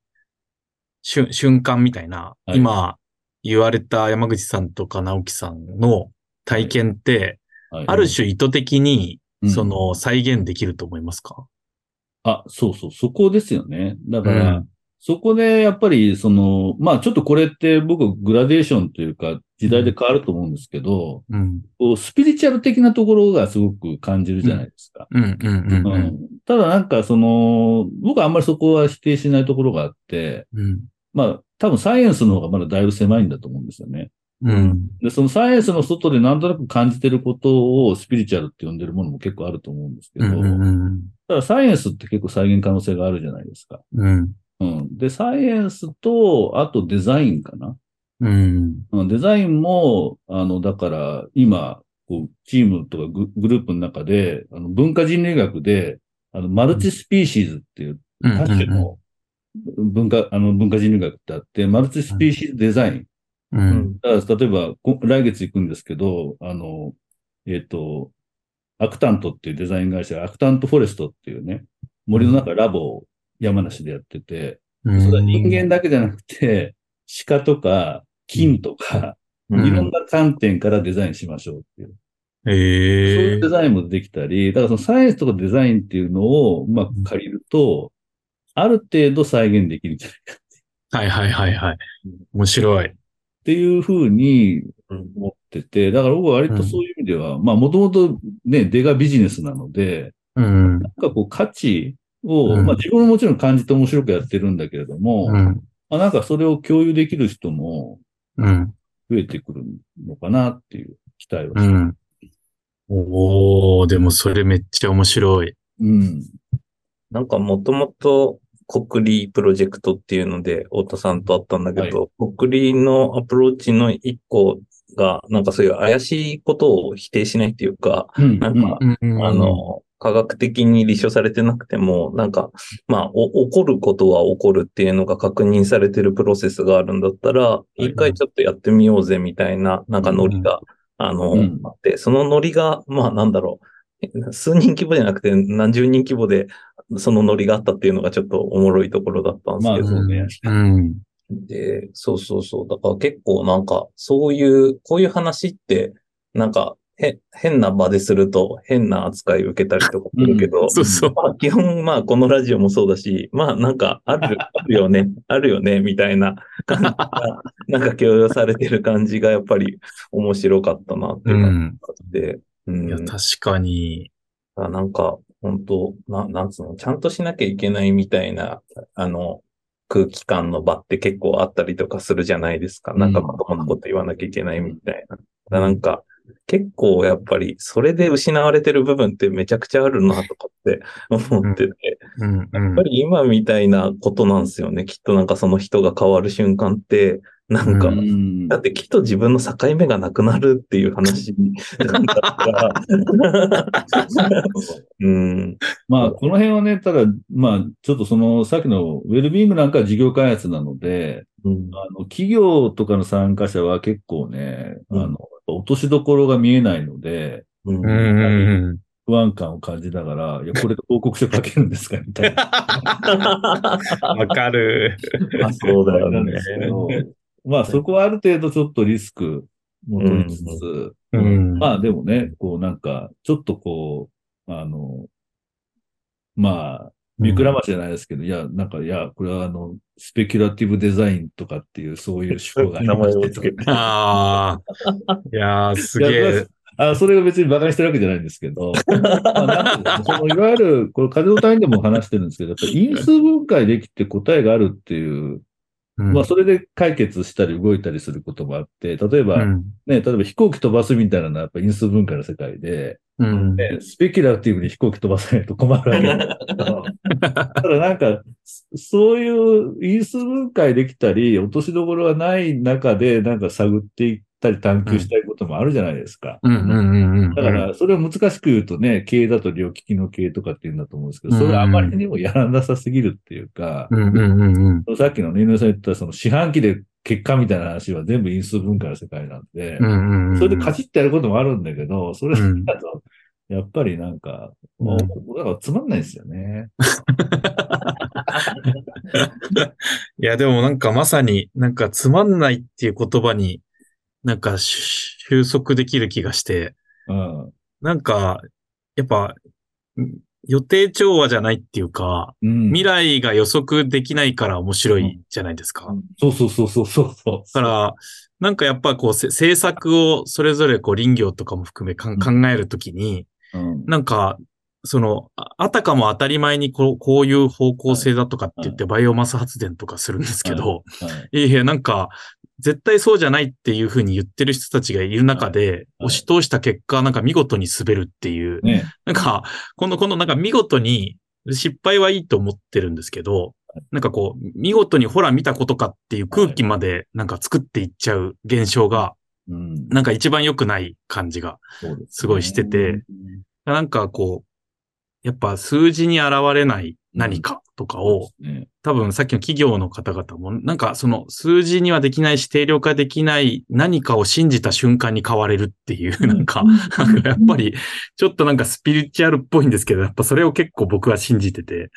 瞬瞬間みたいな、はい今言われた山口さんとか直樹さんの体験って、はいある種意図的に、うんその再現できると思いますか、あ、そうそう、そこですよね。だから、うんそこでやっぱり、その、まあちょっとこれって僕グラデーションというか時代で変わると思うんですけど、うん。スピリチュアル的なところがすごく感じるじゃないですか。うん、うん、うん、ううんんただなんかその、僕はあんまりそこは否定しないところがあって、うん。まあ多分サイエンスの方がまだだいぶ狭いんだと思うんですよね。うん。で、そのサイエンスの外でなんとなく感じてることをスピリチュアルって呼んでるものも結構あると思うんですけど、うん。うん。ただサイエンスって結構再現可能性があるじゃないですか。うん。うん。で、サイエンスと、あとデザインかな。うん。うんデザインも、あの、だから、今、こう、チームとかググループの中で、あの文化人類学で、あの、マルチスピーシーズっていううん多種の文化、あの、文化人類学ってあって、マルチスピーシーズデザイン。う。うんん。だから例えば、こ来月行くんですけど、あの、えっ、と、アクタントっていうデザイン会社、アクタントフォレストっていうね、森の中ラボを山梨でやってて、うん。それは人間だけじゃなくて、鹿とか金とか、うんいろんな観点からデザインしましょうっていう。そうええいうデザインもできたり、だからそのサイエンスとかデザインっていうのをうまく借りると、ある程度再現できるんじゃないかはいはいはいはい。面白い。っていうふうにうん思ってて、だから僕は割とそういう意味では、まあもともとね、出がビジネスなので、うん。なんかこう価値を、うんまあ自分ももちろん感じて面白くやってるんだけれども、うん。まあなんかそれを共有できる人もうん。増えてくるのかなっていう期待はしてる。うん。おー、でもそれめっちゃ面白い。うん。なんかもともと国立プロジェクトっていうので、太田さんとあったんだけど、国立のアプローチの一個が、なんかそういう怪しいことを否定しないっていうか、うん。なんかうんあ、の、科学的に立証されてなくても、なんか、まあ、お起こることは起こるっていうのが確認されてるプロセスがあるんだったら、い一回ちょっとやってみようぜみたいな、なんかノリが、あの、うん。あって、そのノリが、まあなんだろう、数人規模じゃなくて何十人規模で、そのノリがあったっていうのがちょっとおもろいところだったんですまあけど、そうね。うん。で、そうそうそう。だから結構なんか、そういう、こういう話って、なんか、へ、変な場ですると変な扱い受けたりとかするけど、そうそう。まあ基本まあこのラジオもそうだし、まあなんかある、あるよね、あるよね、みたいな感じが、なんか共有されてる感じがやっぱり面白かったなっていううのがん。うん。いや、確かに。あなんか、本当な、なんつうの、ちゃんとしなきゃいけないみたいな、あの、空気感の場って結構あったりとかするじゃないですか。なんかまともなこと言わなきゃいけないみたいな。だからなんか、結構やっぱり、それで失われてる部分ってめちゃくちゃあるなとかって 思ってて、うん。やっぱり今みたいなことなんですよね。きっとなんかその人が変わる瞬間って、なんか、うんだってきっと自分の境目がなくなるっていう話なんだから。うん。まあ、この辺はね、ただ、まあ、ちょっとその、さっきのウェルビーイングなんかは事業開発なので、うんあの、企業とかの参加者は結構ね、うんあの、落としどころが見えないので。不安感を感じながら、いや、これで報告書書けるんですかみたいな。わかる。そうだよねまあ、そこはある程度ちょっとリスクも取りつつ、うん。まあでもね、こうなんか、ちょっとこう、あの、まあ、見くらましじゃないですけど、いや、なんか、いや、これはあの、スペキュラティブデザインとかっていう、そういう手法がありま名前をつけて。ああ。いやー、すげえ。あそれが別に馬鹿にしてるわけじゃないんですけど、まあそのいわゆる、これ、風の単位でも話してるんですけど、やっぱり因数分解できて答えがあるっていう、うんまあ、それで解決したり動いたりすることもあって、例えば、うん。ね、例えば飛行機飛ばすみたいなのはやっぱ因数分解の世界で、うん。ね、スペキュラティブに飛行機飛ばさないと困るわけだけどただなんか、そういう因数分解できたり、落としどころがない中で、なんか探っていったり探求したいこともあるじゃないですか。だから、それを難しく言うとね、経営だと両利きの経営とかって言うんだと思うんですけど、それはあまりにもやらなさすぎるっていうか。さっきのね、井上さん言ったその四半期で結果みたいな話は全部因数分解の世界なんで。それでカチッてやることもあるんだけど、それだうん。と、やっぱりなんか、うん。もうだからつまんないですよね。いや、でもなんかまさに、なんかつまんないっていう言葉に、なんかし収束できる気がして、うん。なんか、やっぱ、ん予定調和じゃないっていうか、うん。未来が予測できないから面白いじゃないですか。そうそうそうそうそうそう。だから、なんかやっぱこう、せ政策をそれぞれこう林業とかも含め考えるときに、うん、なんか、その、ああたかも当たり前にこうこういう方向性だとかって言ってバイオマス発電とかするんですけど、はいいやいや、なんか、絶対そうじゃないっていうふうに言ってる人たちがいる中で、押し通した結果、なんか見事に滑るっていう、ね。なんか、この、このなんか見事に失敗はいいと思ってるんですけど、なんかこう、見事にほら見たことかっていう空気までなんか作っていっちゃう現象が、うん。なんか一番良くない感じがすごいしてて、なんかこう、やっぱ数字に現れない何かとかを、ね。多分さっきの企業の方々も、なんかその数字にはできないし定量化できない何かを信じた瞬間に変われるっていう、なんか、なんかやっぱりちょっとなんかスピリチュアルっぽいんですけど、やっぱそれを結構僕は信じてて、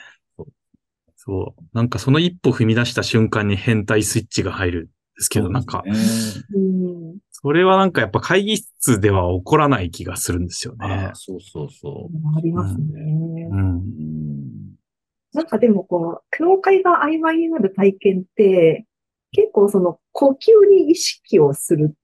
そう、なんかその一歩踏み出した瞬間に変態スイッチが入るんですけど、なんか、それはなんかやっぱ会議室では起こらない気がするんですよね。そうそうそありますね。うんう。うん。なんかでもこう、境界が曖昧になる体験って、結構その呼吸に意識をする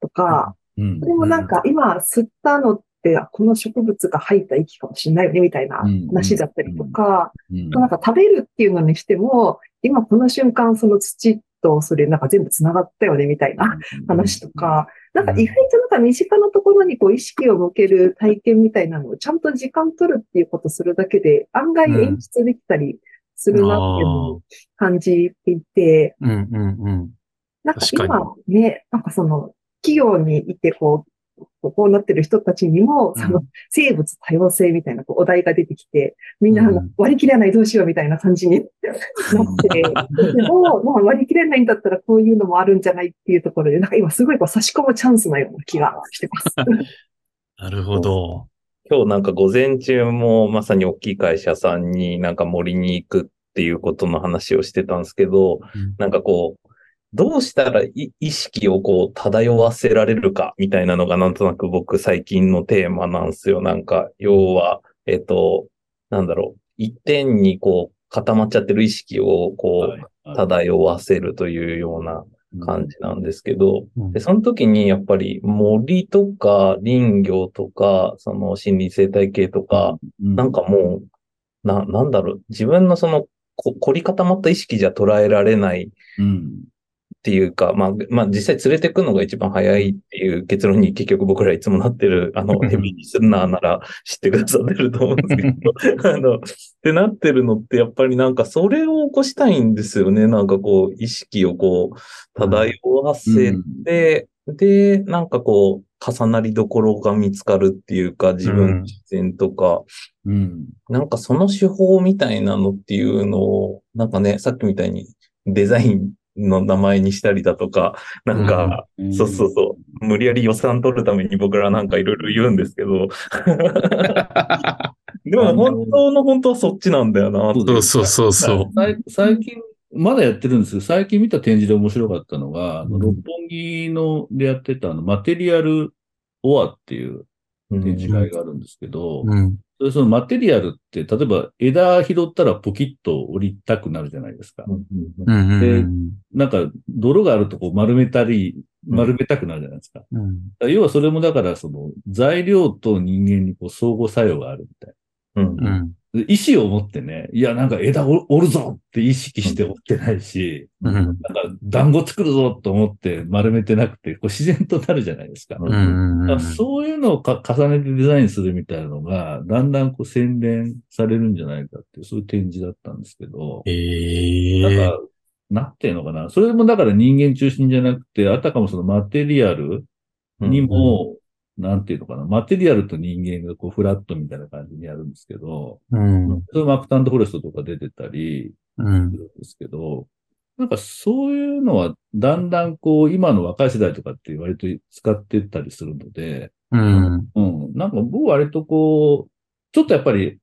とか、うん。でもなんか今吸ったのって、あこの植物が吐いた息かもしれないよねみたいなうん。話だったりとか、うん。なんか食べるっていうのにしても、今この瞬間その土とそれなんか全部繋がったよねみたいな話とか、なんか意外となんか身近なところにこう意識を向ける体験みたいなのをちゃんと時間取るっていうことするだけで案外演出できたりするなっていうのを感じていて。なんか今ね、なんかその企業にいてこう、こうなってる人たちにも、その生物多様性みたいなこうお題が出てきて、みんな割り切れないどうしようみたいな感じになって、でも、まあ割り切れないんだったらこういうのもあるんじゃないっていうところで、なんか今すごいこう差し込むチャンスなような気がしてます。なるほど。今日なんか午前中もまさに大きい会社さんになんか森に行くっていうことの話をしてたんですけど、うんなんかこう、どうしたらい意識をこう漂わせられるかみたいなのがなんとなく僕最近のテーマなんですよ。なんか、要は、えっと、なんだろう、一点にこう固まっちゃってる意識をこう漂わせるというような感じなんですけど、その時にやっぱり森とか林業とか、その森林生態系とか、なんかもう、な、なんだろう、自分のその、こ凝り固まった意識じゃ捉えられないうん。っていうか、まあ、まあ実際連れてくのが一番早いっていう結論に結局僕らいつもなってる、あの、ヘビーリスナーなら知ってくださってると思うんですけど、あの、ってなってるのってやっぱりなんかそれを起こしたいんですよね。なんかこう、意識をこう、漂わせて、で、なんかこう、重なりどころが見つかるっていうか、自分自然とか、うん。なんかその手法みたいなのっていうのを、なんかね、さっきみたいにデザインの名前にしたりだとか、なんか、うんそうそうそう、無理やり予算取るために僕らなんかいろいろ言うんですけど、でも本当の本当はそっちなんだよな。そうそうそうそう。最最近、まだやってるんですけど、最近見た展示で面白かったのが、うん六本木のでやってたあのマテリアルオアっていううん展示会があるんですけど、うん。それそのマテリアルって、例えば枝拾ったらポキッと折りたくなるじゃないですか。うんうんでなんか泥があるとこう丸めたり、丸めたくなるじゃないですか。うん。要はそれもだからその材料と人間にこう相互作用があるみたいうんうん。意思を持ってね、いやなんか枝を折るぞって意識して折ってないし、うん。なんか団子作るぞと思って丸めてなくて、こう自然となるじゃないですか。うんからそういうのをか重ねてデザインするみたいなのが、だんだんこう洗練されるんじゃないかっていう、そういう展示だったんですけど、ええなんか、なんていうのかな。それもだから人間中心じゃなくて、あたかもそのマテリアルにも、なんていうのかな。マテリアルと人間がこうフラットみたいな感じにやるんですけど、うん。それマクタンドフォレストとか出てたりうんす。るんですけど、なんかそういうのはだんだんこう今の若い世代とかって割と使ってったりするので、うん。うん。なんか僕割とこう、ちょっとやっぱり、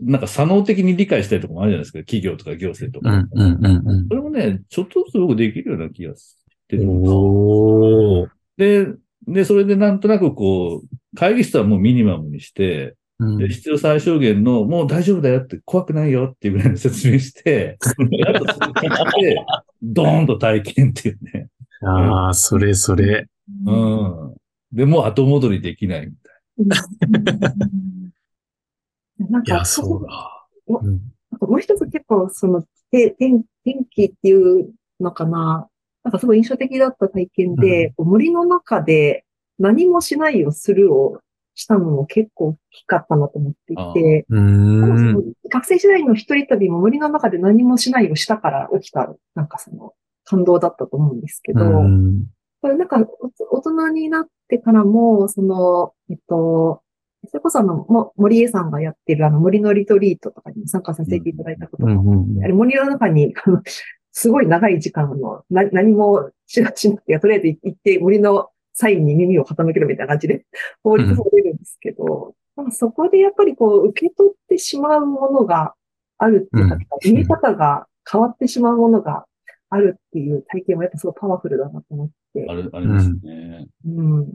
なんか作能的に理解したいところもあるじゃないですか。企業とか行政とか。うん。うん。うん。それもね、ちょっとずつ僕できるような気がしてるんです。で、で、それでなんとなくこう、会議室はもうミニマムにして、うんで必要最小限の、もう大丈夫だよって、怖くないよっていうぐらいの説明して、であとそれ聞いて、ドーンと体験っていうね。ああ、それそれ。うん。で、もう後戻りできないみたいなんかいや、そうだ。うんもう一つ結構その天気っていうのかな。なんかすごい印象的だった体験で、こう森の中で何もしないをするをしたのも結構大きかったなと思っていあて。学生時代の一人旅も森の中で何もしないをしたから起きた、なんかその感動だったと思うんですけど、うん。これなんか、お大人になってからも、その、えっと、それこそあの、も森江さんがやってるあの森のリトリートとかにも参加させていただいたことが、うんうんあれ森の中に、すごい長い時間の、な何もしなしなくて、とりあえず行って森のサインに耳を傾けるみたいな感じで法律されるんですけど、なんかそこでやっぱりこう、受け取ってしまうものがあるっていうか、うん見え方が変わってしまうものがあるっていう体験はやっぱすごいパワフルだなと思ってあ。れ、あれですね。うん。うん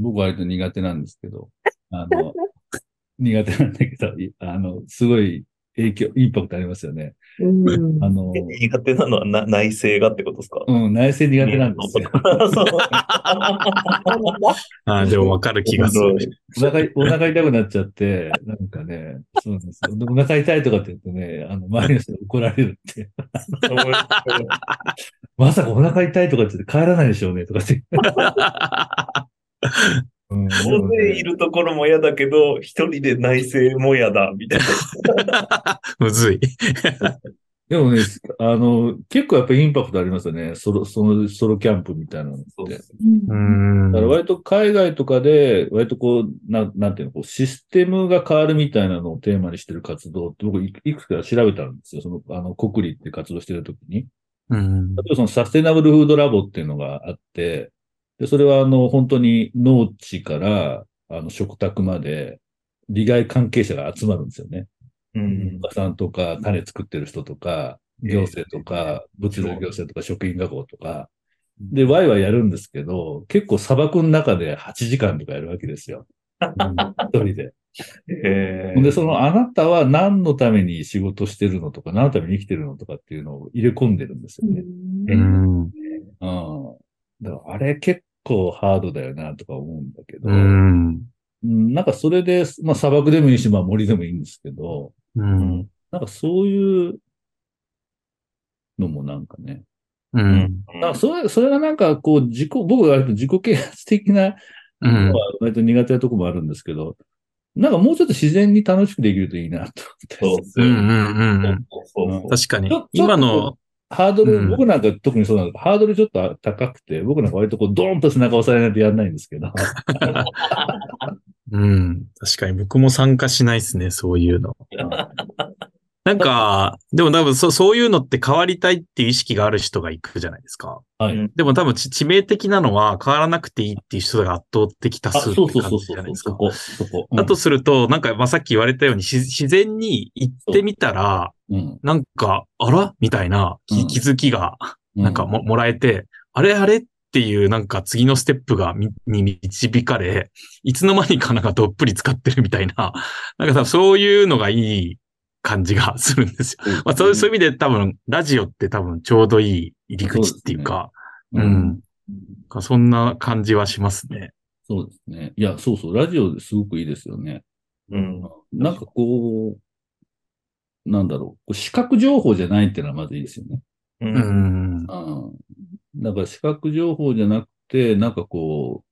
僕割と苦手なんですけど、あの、苦手なんだけど、いあの、すごい影響、インパクトありますよね。うん。あの、え苦手なのはな内政がってことですか？うん、内政苦手なんですよ。あーでもわかる気がする。お腹、お腹痛くなっちゃって、なんかね、そう。なんですよ。お腹痛いとかって言う。とね、あの、周りの人に怒られるって。まさかお腹痛いとかって言って帰らないでしょう。ね、とかって。大勢いねるところも嫌だけど、一人で内政も嫌だ、みたいな。むずい。でもね、あの、結構やっぱりインパクトありますよね。ソロ、そのソロキャンプみたいなのって。そうですうーんだから割と海外とかで、割とこう、なん、なんていうの、こう、システムが変わるみたいなのをテーマにしてる活動って僕いいくつか調べたんですよ。その、あの、国立って活動してるときに。うん例えばそのサステナブルフードラボっていうのがあって、で、それはあの、本当に農地から、あの、食卓まで、利害関係者が集まるんですよね。うんお。母さんとか、種作ってる人とか、行政とか、物流行政とか、食品学校とか、で、ワイワイやるんですけど、結構砂漠の中で8時間とかやるわけですよ。一人で。えで、その、あなたは何のために仕事してるのとか、何のために生きてるのとかっていうのを入れ込んでるんですよね。うんうん。だから、あれ結構ハードだよな、とか思うんだけど、うん。うんなんかそれで、まあ砂漠でもいいし、まあ森でもいいんですけど、うん。なんかそういうのもなんかね、うん。なんかそれ、それがなんかこう自己、僕が割と自己啓発的なうん。のは割と苦手なとこもあるんですけど、なんかもうちょっと自然に楽しくできるといいなと思って。そうですよ。うんうんうんうん。そうそう確かに。今の、ハードル、うん僕なんか特にそうなんですハードルちょっと高くて、僕なんか割とこうドーンと背中押さえないとやらないんですけど。うん。確かに僕も参加しないですね、そういうの。なんか、でも多分そそういうのって変わりたいっていう意識がある人が行くじゃないですか。はい。うんでも多分ち致命的なのは変わらなくていいっていう人が圧倒的多あ、数そうって感そうそうそうじじゃないですか。そこ、そこ。だとすると、なんか、まあ、さっき言われたように、し自然に行ってみたら、うん、なんか、あら？みたいな気づきが、うなんかも、もらえて、あれ？あれ？っていう、なんか次のステップがみ、に導かれ、いつの間にかなんかどっぷり使ってるみたいな、なんかさ、そういうのがいい感じがするんですよ。まあ、そういう、そういう意味で多分、ラジオって多分ちょうどいい入り口っていうか、ううんん。そんな感じはしますね。そうですね。いや、そうそう、ラジオですごくいいですよね。うん。なんかこう、なんだろう、視覚情報じゃないっていうのはまずいいですよね。う。うんん。うん。だから視覚情報じゃなくて、なんかこう、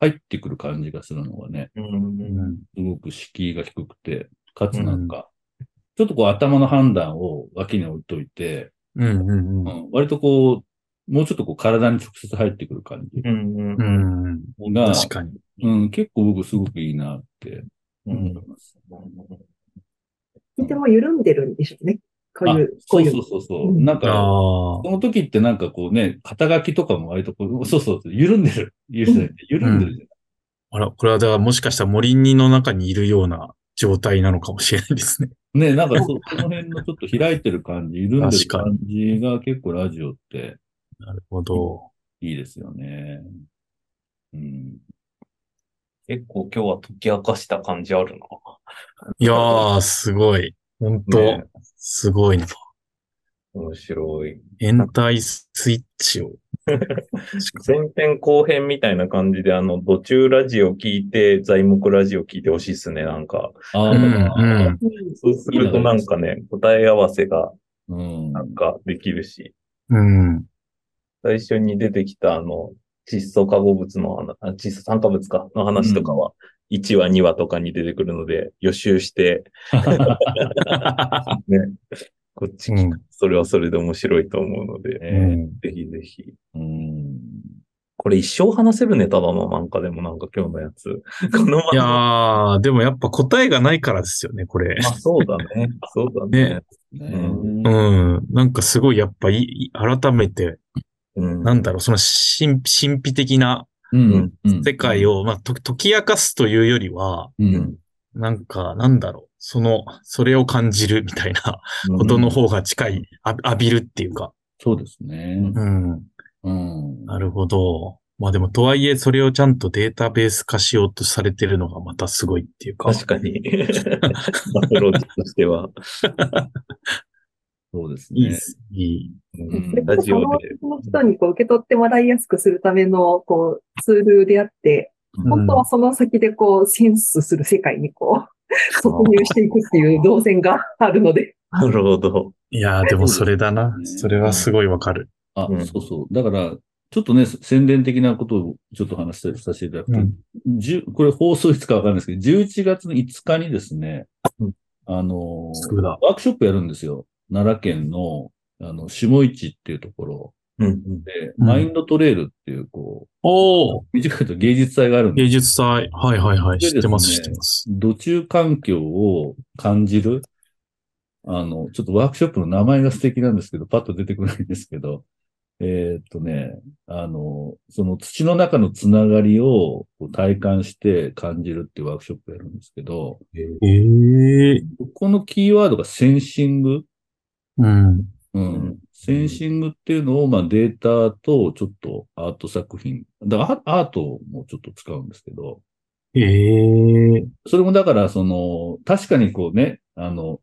入ってくる感じがするのがね、うん。すごく敷居が低くて、かつなんか、ちょっとこう頭の判断を脇に置いといて、うん。うん。ううんん、割とこう、もうちょっとこう体に直接入ってくる感じうん。うん。が、確かに。うん、結構僕すごくいいなって思います。とても緩んでるんでしょうね。こうあいう、こそう。そうそうそう。うんなんか、そ。の時ってなんかこうね、肩書きとかも割とこう、そ うそうそう、緩んでる。言う人って緩んでるじあら、これはだからもしかしたら森にの中にいるような状態なのかもしれないですね。ね、なんかそその辺のちょっと開いてる感じ、緩んでる感じが結構ラジオってなるほど。いいですよね。うん。結構今日は解き明かした感じあるな。いやー、すごい。本当、ねすごいな。面白い。延滞スイッチを。前編後編みたいな感じで、あの、途中ラジオ聞いて、材木ラジオ聞いてほしいですね、なんか。あん、うん。そうするとなんかね、答え合わせがうん。なんかできるし、うん。最初に出てきたあの、窒素化合物の話、あ窒素酸化物かの話とかは、1話、2話とかに出てくるので、予習して、ね、こっち聞く、それはそれで面白いと思うので、うえんぜひぜひ。ーうんこれ一生話せるネタだな、なんかでもなんか今日のやつ。このまいやま。ー、でもやっぱ答えがないからですよね、これ。まあそうだね。そうだね。ねうんうん。なんかすごいやっぱいい、改めて、うん。なんだろう、その神神秘的なうんうん世界を、まあ、と解き明かすというよりは、うんなんか、なんだろう、その、それを感じるみたいなことの方が近い、あ浴びるっていうか。そうですね。うん。うん。なるほど。まあでも、とはいえ、それをちゃんとデータベース化しようとされてるのがまたすごいっていうか。確かに。アプローチとしては。そうですね。いいっす。いい。うんラジオで。その人にこう受け取ってもらいやすくするためのこうツールであって、本当はその先でこうセンスする世界にこう、突入していくっていう動線があるので。なるほど。いやー、でもそれだな。それはすごいわかる。あう、んそうそう。だから、ちょっとね、宣伝的なことをちょっと話したりさせていただくと、うんこれ放送いつかわかんないですけど、11月の5日にですね、うんあの。ワークショップやるんですよ。奈良県の、あの、下市っていうところうん。で、うんマインドトレールっていう、こおーう、短く言うと芸術祭があるんです芸術祭。はいはいはい。で知ってます、知ってます。土中環境を感じる、あの、ちょっとワークショップの名前が素敵なんですけど、パッと出てこないんですけど、えーっとね、あの、その土の中のつながりを体感して感じるっていうワークショップをやるんですけど、ええこのキーワードがセンシング。うん。うん。んセンシングっていうのを、まあデータとちょっとアート作品。だからアアートもちょっと使うんですけど、ええそれもだから、その、確かにこうね、あの、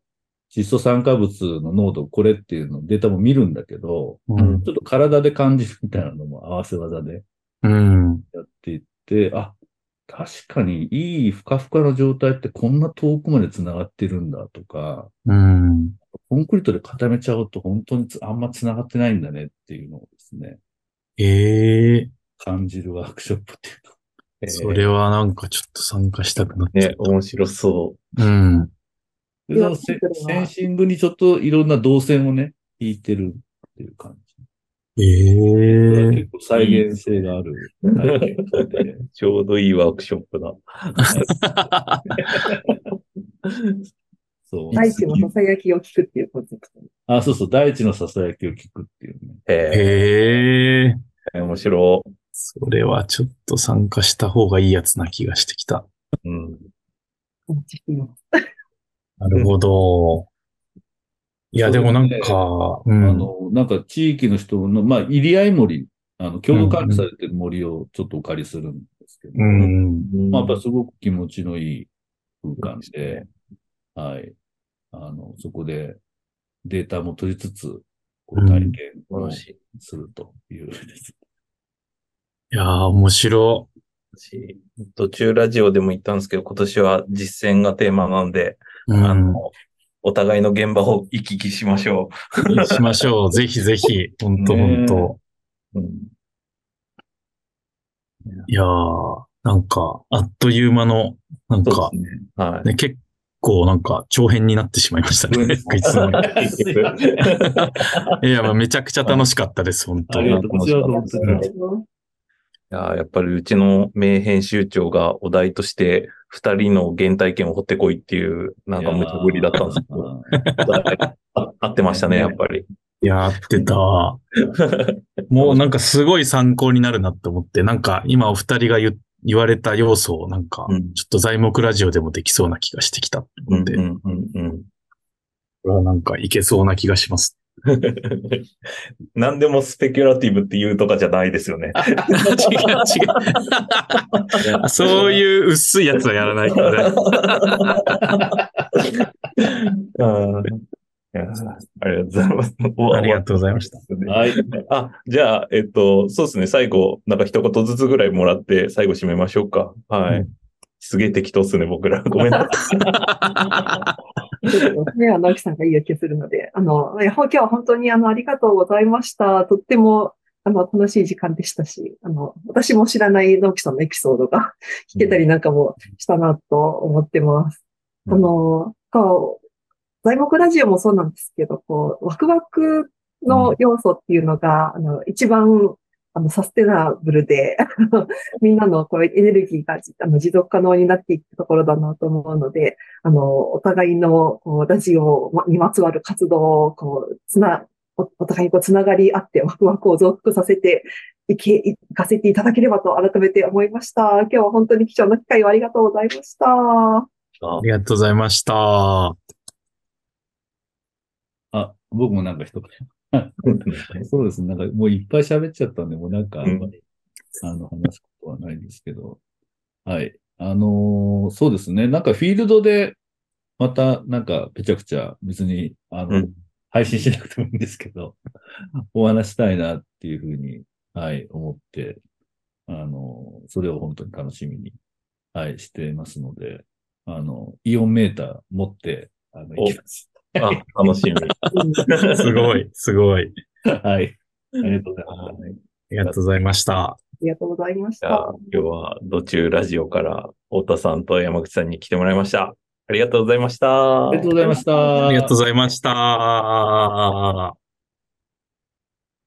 窒素酸化物の濃度、これっていうのデータも見るんだけど、うん。ちょっと体で感じるみたいなのも合わせ技でうん。やっていって、あ、確かにいいふかふかの状態ってこんな遠くまで繋がってるんだとか、うん。コンクリートで固めちゃうと本当につあんま繋がってないんだねっていうのをですね、ええ感じるワークショップっていうえーそれはなんかちょっと参加したくなっちゃっね、面白そうん。の。でそのセンシングにちょっといろんな動線をね、引いてるっていう感じ。ええ結構再現性がある。ちょうどいいワークショップだ。そう。大地の囁きを聞くっていうコンセプト。あ、そうそう、大地の囁きを聞くっていうね。えへえ。ー、面白それはちょっと参加した方がいいやつな気がしてきた。い。うん。なるほど。いや、でもなんか、うあん。の、なんか地域の人の、まあ、入り合い森、あの、共同管理されてる森をちょっとお借りするんですけど、うん。まあ、やっぱすごく気持ちのいい空間で、はい。あの、そこでデータも取りつつ、こう体験を。するというです。いやー、面白し途中ラジオでも言ったんですけど、今年は実践がテーマなんで、うん。の、お互いの現場を行き来しましょしましょう。ぜひぜひ。本当ね本当う。うん、いやー、なんか、あっという間の、なんかね。はい。ね、結構なんか長編になってしまいましたね。いつの間にいや、まあめちゃくちゃ楽しかったです、本当にありが。とうございます。うんいやーやっぱりうちの名編集長がお題として、二人の原体験を掘ってこいっていう、なんか無茶ぶりだったんですけど、あ 合ってましたね、やっぱり。やってた。もうなんかすごい参考になるなって思って、なんか今お二人が言言われた要素をなんか、うんちょっと材木ラジオでもできそうな気がしてきたので、うんうんうんうん。これはなんかいけそうな気がします。何でもスペキュラティブって言うとかじゃないですよね。違う違う。そういう薄いやつはやらないからね。あーいやありがとうございます。ありがとうございました。はい。あ、じゃあ、えっと、そうですね。最後、なんか一言ずつぐらいもらって、最後締めましょうか。はい。うんすげえ適当っすね、僕ら。ごめんなさね、直樹さんがいい気するので、あの、いや今日は本当にあの、ありがとうございました。とっても、あの、楽しい時間でしたし、あの、私も知らない直樹さんのエピソードが聞けたりなんかもしたなと思ってます。うんあの、こう、材木ラジオもそうなんですけど、こう、ワクワクの要素っていうのが、あの、一番、あの、サステナブルで、みんなのこうエネルギーがあの持続可能になっていくところだなと思うので、あの、お互いのこうラジオにまつわる活動を、こう、つな、おお互いにこうつながり合ってワクワクを増幅させていけ、いかせていただければと改めて思いました。今日は本当に貴重な機会をありがとうございました。あありがとうございました。あ、僕もなんか一言。そうですね。なんかもういっぱい喋っちゃったんで、もうなんかあんまり、あの、話すことはないんですけど。はい。あのーそうですね。なんかフィールドで、またなんかぺちゃくちゃ別に、あの、うん配信しなくてもいいんですけど、お話したいなっていうふうに、はい、思って、あの、それを本当に楽しみに、はい、してますので、あの、イオンメーター持って、あの、お行きます。あ、楽しみ。う んすごい、すごい。はい。ありがとうございます。はいありがとうございました。ありがとうございました。今日は、土中ラジオから、太田さんと山口さんに来てもらいました。ありがとうございました。ありがとうございました。ありがとうございました。